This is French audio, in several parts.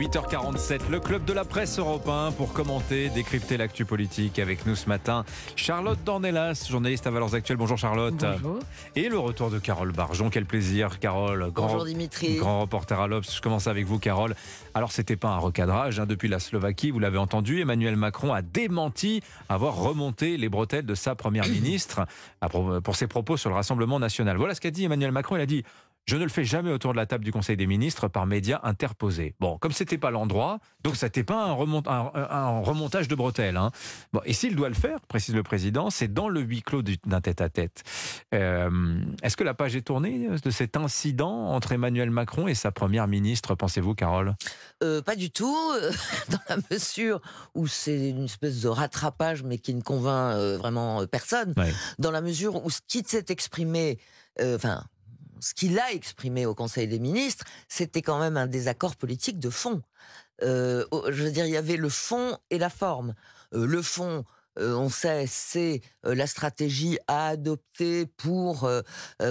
8h47, le club de la presse européen pour commenter, décrypter l'actu politique avec nous ce matin. Charlotte Dornelas, journaliste à Valeurs Actuelles. Bonjour Charlotte. Bonjour. Et le retour de Carole Barjon. Quel plaisir, Carole. Grand, Bonjour Dimitri. Grand reporter à l'Obs. Je commence avec vous, Carole. Alors, c'était pas un recadrage. Hein. Depuis la Slovaquie, vous l'avez entendu, Emmanuel Macron a démenti avoir remonté les bretelles de sa première ministre pour ses propos sur le Rassemblement national. Voilà ce qu'a dit Emmanuel Macron. Il a dit je ne le fais jamais autour de la table du Conseil des ministres par médias interposés. Bon, comme c'était pas l'endroit, donc ça n'était pas un, remontage de bretelles. Hein. Bon, et s'il doit le faire, précise le président, c'est dans le huis clos d'un tête-à-tête. Euh, est-ce que la page est tournée de cet incident entre Emmanuel Macron et sa première ministre, pensez-vous, Carole? Euh, Pas du tout, euh, dans la mesure où c'est une espèce de rattrapage, mais qui ne convainc vraiment personne. Dans la mesure où ce qui s'est exprimé, enfin ce qu'il a exprimé au Conseil des ministres, c'était quand même un désaccord politique de fond. Euh, je veux dire, il y avait le fond et la forme. Euh, le fond, euh, on sait, c'est la stratégie à adopter pour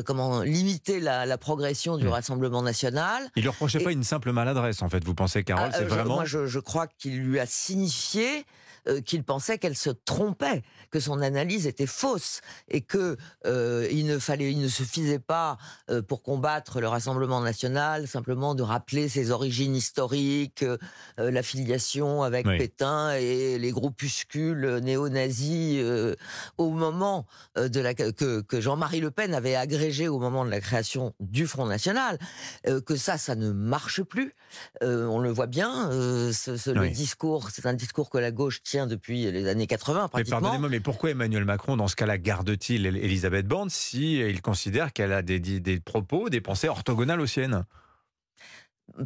comment limiter la, progression du Rassemblement national. Il ne reprochait pas une simple maladresse, en fait. Vous pensez, Carole, ah, c'est vraiment. Moi, je, je crois qu'il lui a signifié euh, qu'il pensait qu'elle se trompait, que son analyse était fausse et que euh, il ne fallait, il ne suffisait pas euh, pour combattre le Rassemblement national simplement de rappeler ses origines historiques, l'affiliation avec Pétain et les groupuscules néo-nazis au moment de la que, que Jean-Marie Le Pen avait agrégé au moment de la création du Front National, que ça, ça ne marche plus. on le voit bien. Ce, Le discours, c'est un discours que la gauche tient depuis les années 80 pratiquement. Mais pardonnez-moi, mais pourquoi Emmanuel Macron, dans ce cas-là, garde-t-il Elisabeth Borne si il considère qu'elle a des, des propos, des pensées orthogonales aux siennes?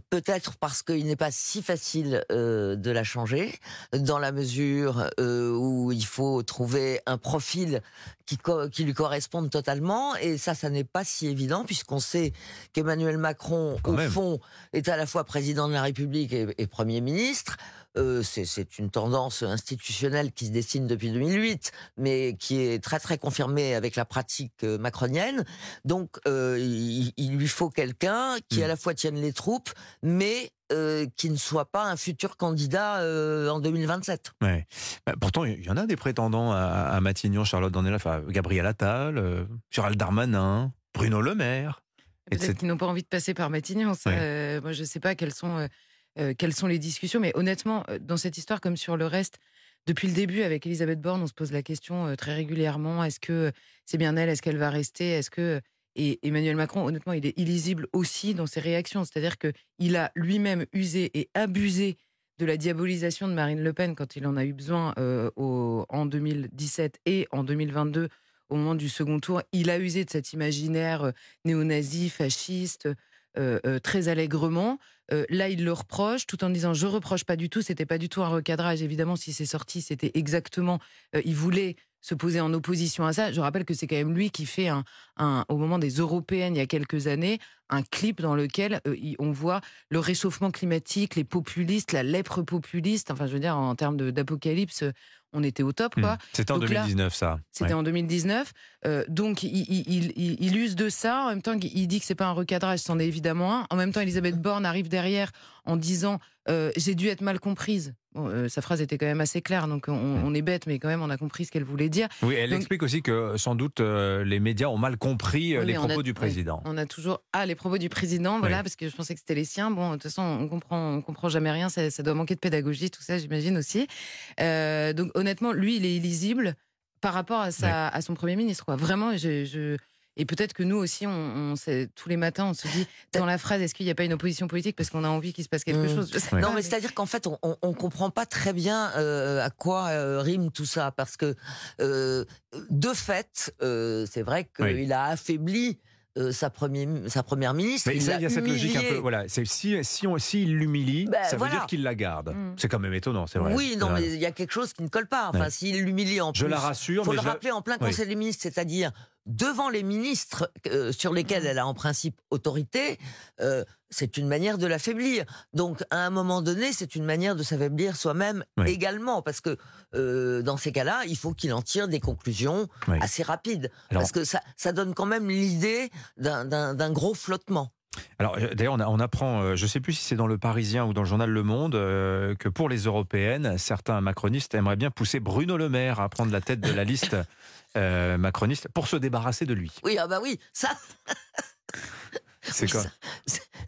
Peut-être parce qu'il n'est pas si facile euh, de la changer, dans la mesure euh, où il faut trouver un profil qui, qui lui corresponde totalement. Et ça, ça n'est pas si évident, puisqu'on sait qu'Emmanuel Macron, au fond, est à la fois président de la République et Premier ministre. Euh, c'est une tendance institutionnelle qui se dessine depuis 2008, mais qui est très très confirmée avec la pratique euh, macronienne. Donc, euh, il, lui faut quelqu'un qui hmm. à la fois tienne les troupes, mais qui ne soit pas un futur candidat en 2027. Ouais. Bah, pourtant, il y en a des prétendants à, Matignon, Charlotte Dornelas, Gabriel Attal, Gérald Darmanin, Bruno Le Maire. Peut-être qu'ils n'ont pas envie de passer par Matignon. moi, je ne sais pas quels sont euh, quelles sont les discussions. Mais honnêtement, euh, dans cette histoire, comme sur le reste, depuis le début, avec Elisabeth Borne, on se pose la question euh, très régulièrement est-ce que c'est bien elle Est-ce qu'elle va rester Est-ce que et Emmanuel Macron, honnêtement, il est illisible aussi dans ses réactions. C'est-à-dire qu'il a lui-même usé et abusé de la diabolisation de Marine Le Pen quand il en a eu besoin en 2017 et en 2022 au moment du second tour. Il a usé de cet imaginaire néo-nazi, fasciste, très allègrement. Euh, là, il le reproche, tout en disant je reproche pas du tout. C'était pas du tout un recadrage. Évidemment, si c'est sorti, c'était exactement. Euh, il voulait se poser en opposition à ça. Je rappelle que c'est quand même lui qui fait un, au moment des européennes il y a quelques années, un clip dans lequel euh, on voit le réchauffement climatique, les populistes, la lèpre populiste. Enfin, je veux dire, en termes d'apocalypse, on était au top, quoi. Hmm. C'était en 2019, ça. C'était en 2019. donc, il, use de ça. En même temps, il dit que c'est pas un recadrage, c'en est évidemment un. En même temps, Elisabeth Borne arrive derrière en disant euh, j'ai dû être mal comprise. Euh, sa phrase était quand même assez claire, donc on, est bête, mais quand même on a compris ce qu'elle voulait dire. Oui, elle explique aussi que sans doute euh, les médias ont mal compris les propos du président. on a toujours ah les propos du président, voilà, parce que je pensais que c'était les siens. Bon, de toute façon, on comprend, on comprend jamais rien. Ça, doit manquer de pédagogie, tout ça, j'imagine aussi. donc honnêtement, lui, il est illisible par rapport à, sa, à son premier ministre. Quoi. Vraiment, je et peut-être que nous aussi, on, sait, tous les matins, on se dit dans la phrase, est-ce qu'il n'y a pas une opposition politique parce qu'on a envie qu'il se passe quelque mmh. chose? Non, mais, c'est-à-dire qu'en fait, on ne comprend pas très bien euh, à quoi euh, rime tout ça, parce que euh, de fait, c'est vrai qu'il a affaibli. Sa, sa première ministre. Mais il, y a cette logique un peu. Voilà, si si on s'il l'humilie, bah, ça veut dire qu'il la garde. Mmh. C'est quand même étonnant, c'est vrai. Oui, non, mais il y a quelque chose qui ne colle pas. Enfin, s'il l'humilie en plus. Je la rassure. Faut le rappeler en plein Conseil des ministres, c'est-à-dire devant les ministres euh, sur lesquels mmh. elle a en principe autorité, euh, c'est une manière de l'affaiblir. Donc, à un moment donné, c'est une manière de s'affaiblir soi-même également, parce que euh, dans ces cas-là, il faut qu'il en tire des conclusions assez rapides, parce que ça, ça donne quand même l'idée d'un gros flottement. Alors d'ailleurs, on, apprend, je ne sais plus si c'est dans le Parisien ou dans le journal Le Monde, que pour les européennes, certains macronistes aimeraient bien pousser Bruno Le Maire à prendre la tête de la liste macroniste pour se débarrasser de lui. Oui, ah bah oui, ça. C'est quoi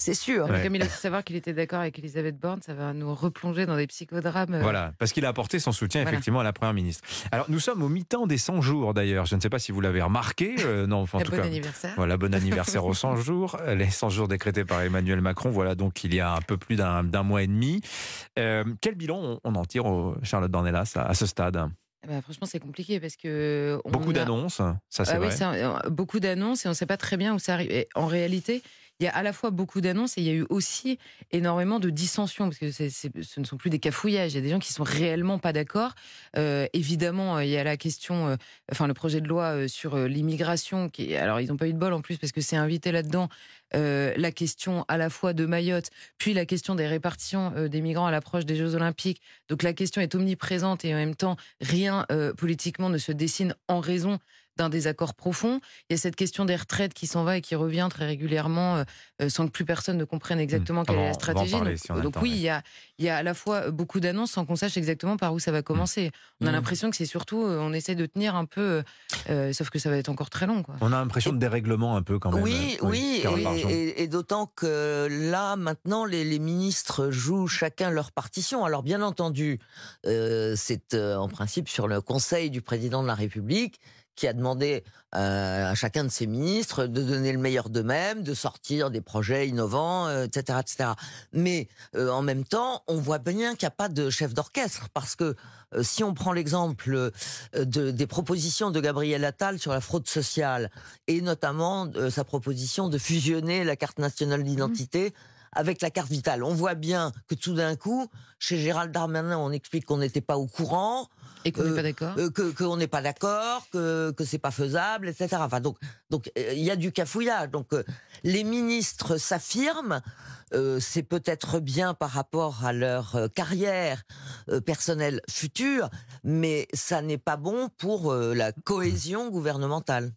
C'est sûr. Comme il a fait savoir qu'il était d'accord avec Elisabeth Borne, ça va nous replonger dans des psychodrames. Euh. Voilà, parce qu'il a apporté son soutien effectivement à la Première ministre. Alors nous sommes au mi-temps des 100 jours d'ailleurs. Je ne sais pas si vous l'avez remarqué. Euh, non, enfin, en tout bon anniversaire. Voilà, bon anniversaire aux 100 jours. Les 100 jours décrétés par Emmanuel Macron. Voilà donc il y a un peu plus d'un mois et demi. Euh, quel bilan on, en tire, au Charlotte Dornelas, à, à ce stade? Eh ben, franchement, c'est compliqué parce que. beaucoup d'annonces, ça c'est ah vrai. beaucoup d'annonces et on ne sait pas très bien où ça arrive. en réalité, il y a à la fois beaucoup d'annonces et il y a eu aussi énormément de dissensions, parce que ce ne sont plus des cafouillages, il y a des gens qui sont réellement pas d'accord. Euh, évidemment, il y a la question, euh, enfin le projet de loi euh, sur l'immigration, qui, alors ils n'ont pas eu de bol en plus parce que c'est invité là-dedans. la question à la fois de Mayotte, puis la question des répartitions des migrants à l'approche des Jeux Olympiques. Donc la question est omniprésente et en même temps, rien politiquement ne se dessine en raison d'un désaccord profond. Il y a cette question des retraites qui s'en va et qui revient très régulièrement euh, euh, sans que plus personne ne comprenne exactement mmh. quelle est la stratégie. donc, oui, il y, a, il y a à la fois beaucoup d'annonces sans qu'on sache exactement par où ça va mmh. commencer. On a mmh. l'impression que c'est surtout, euh, on essaie de tenir un peu, sauf que ça va être encore très long. Quoi. On a l'impression de dérèglement un peu quand même. Oui, oui, et, d'autant que là, maintenant, les, les, ministres jouent chacun leur partition. Alors bien entendu, c'est en principe sur le conseil du président de la République qui a demandé euh, à chacun de ses ministres de donner le meilleur d'eux-mêmes, de sortir des projets innovants, etc., euh, etc. Mais euh, en même temps, on voit bien qu'il n'y a pas de chef d'orchestre parce que si on prend l'exemple de, des propositions de Gabriel Attal sur la fraude sociale et notamment sa proposition de fusionner la carte nationale d'identité. Avec la carte vitale. On voit bien que tout d'un coup, chez Gérald Darmanin, on explique qu'on n'était pas au courant. Et qu'on n'est pas d'accord euh, Que qu'on n'est pas d'accord, que que c'est pas faisable, etc. Enfin donc donc euh, il y a du cafouillage. Donc euh, les ministres s'affirment. C'est peut-être bien par rapport à leur carrière personnelle future, mais ça n'est pas bon pour la cohésion gouvernementale.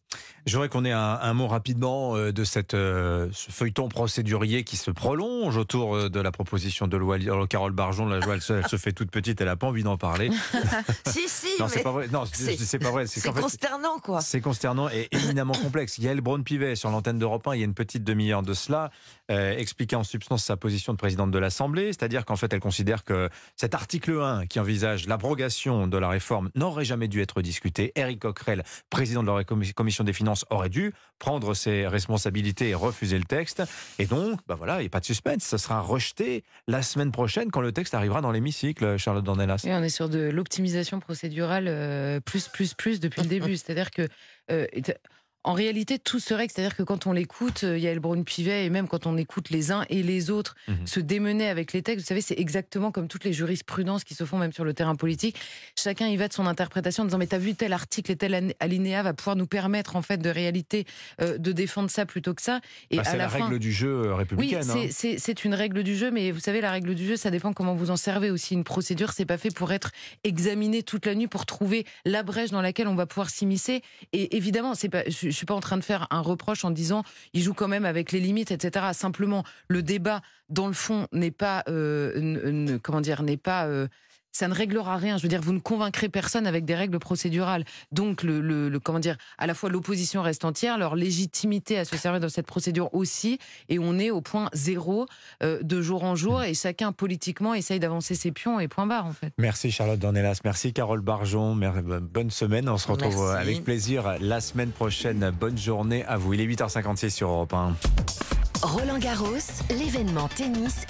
Je voudrais qu'on ait un, mot rapidement euh, de cette, euh, ce feuilleton procédurier qui se prolonge autour euh, de la proposition de loi. Carole Barjon, la joie, elle se, fait toute petite, elle n'a pas envie d'en parler. si, si. Non, c'est pas vrai. Non, c'est pas vrai. C'est consternant, quoi. C'est consternant et éminemment complexe. Yael Braun-Pivet, sur l'antenne d'Europe 1, il y a une petite demi-heure de cela, euh, expliquait en substance sa position de présidente de l'Assemblée, c'est-à-dire qu'en fait, elle considère que cet article 1 qui envisage l'abrogation de la réforme n'aurait jamais dû être discuté. Eric Coquerel, président de la commission des finances, aurait dû prendre ses responsabilités et refuser le texte. Et donc, bah voilà, il n'y a pas de suspense. Ça sera rejeté la semaine prochaine quand le texte arrivera dans l'hémicycle, Charlotte Dornelas. on est sur de l'optimisation procédurale euh, plus, plus, plus depuis le début. C'est-à-dire que euh, en réalité, tout serait, c'est-à-dire que quand on l'écoute, il y a Elbrun Pivet, et même quand on écoute les uns et les autres mhm. se démener avec les textes, vous savez, c'est exactement comme toutes les jurisprudences qui se font même sur le terrain politique. Chacun y va de son interprétation en disant, mais t'as vu tel article et tel alinéa va pouvoir nous permettre, en fait, de réalité, euh, de défendre ça plutôt que ça. Et bah, c'est la, règle du jeu euh, républicaine. Oui, hein. c'est une règle du jeu, mais vous savez, la règle du jeu, ça dépend comment vous en servez aussi. Une procédure, c'est pas fait pour être examinée toute la nuit, pour trouver la brèche dans laquelle on va pouvoir s'immiscer. Et évidemment, c'est pas, je, je suis pas en train de faire un reproche en disant il joue quand même avec les limites, etc. Simplement, le débat dans le fond n'est pas, euh, comment dire, n'est pas euh, ça ne réglera rien. Je veux dire, vous ne convaincrez personne avec des règles procédurales. Donc, le, comment dire, à la fois l'opposition reste entière, leur légitimité à se servir dans cette procédure aussi, et on est au point zéro euh, de jour en jour, et chacun politiquement essaye d'avancer ses pions et point barre en fait. Merci Charlotte Dornelas, merci Carole Barjon, bonne semaine. On se retrouve avec plaisir la semaine prochaine. Bonne journée à vous. Il est 8h56 sur Europe 1. Roland Garros, l'événement tennis.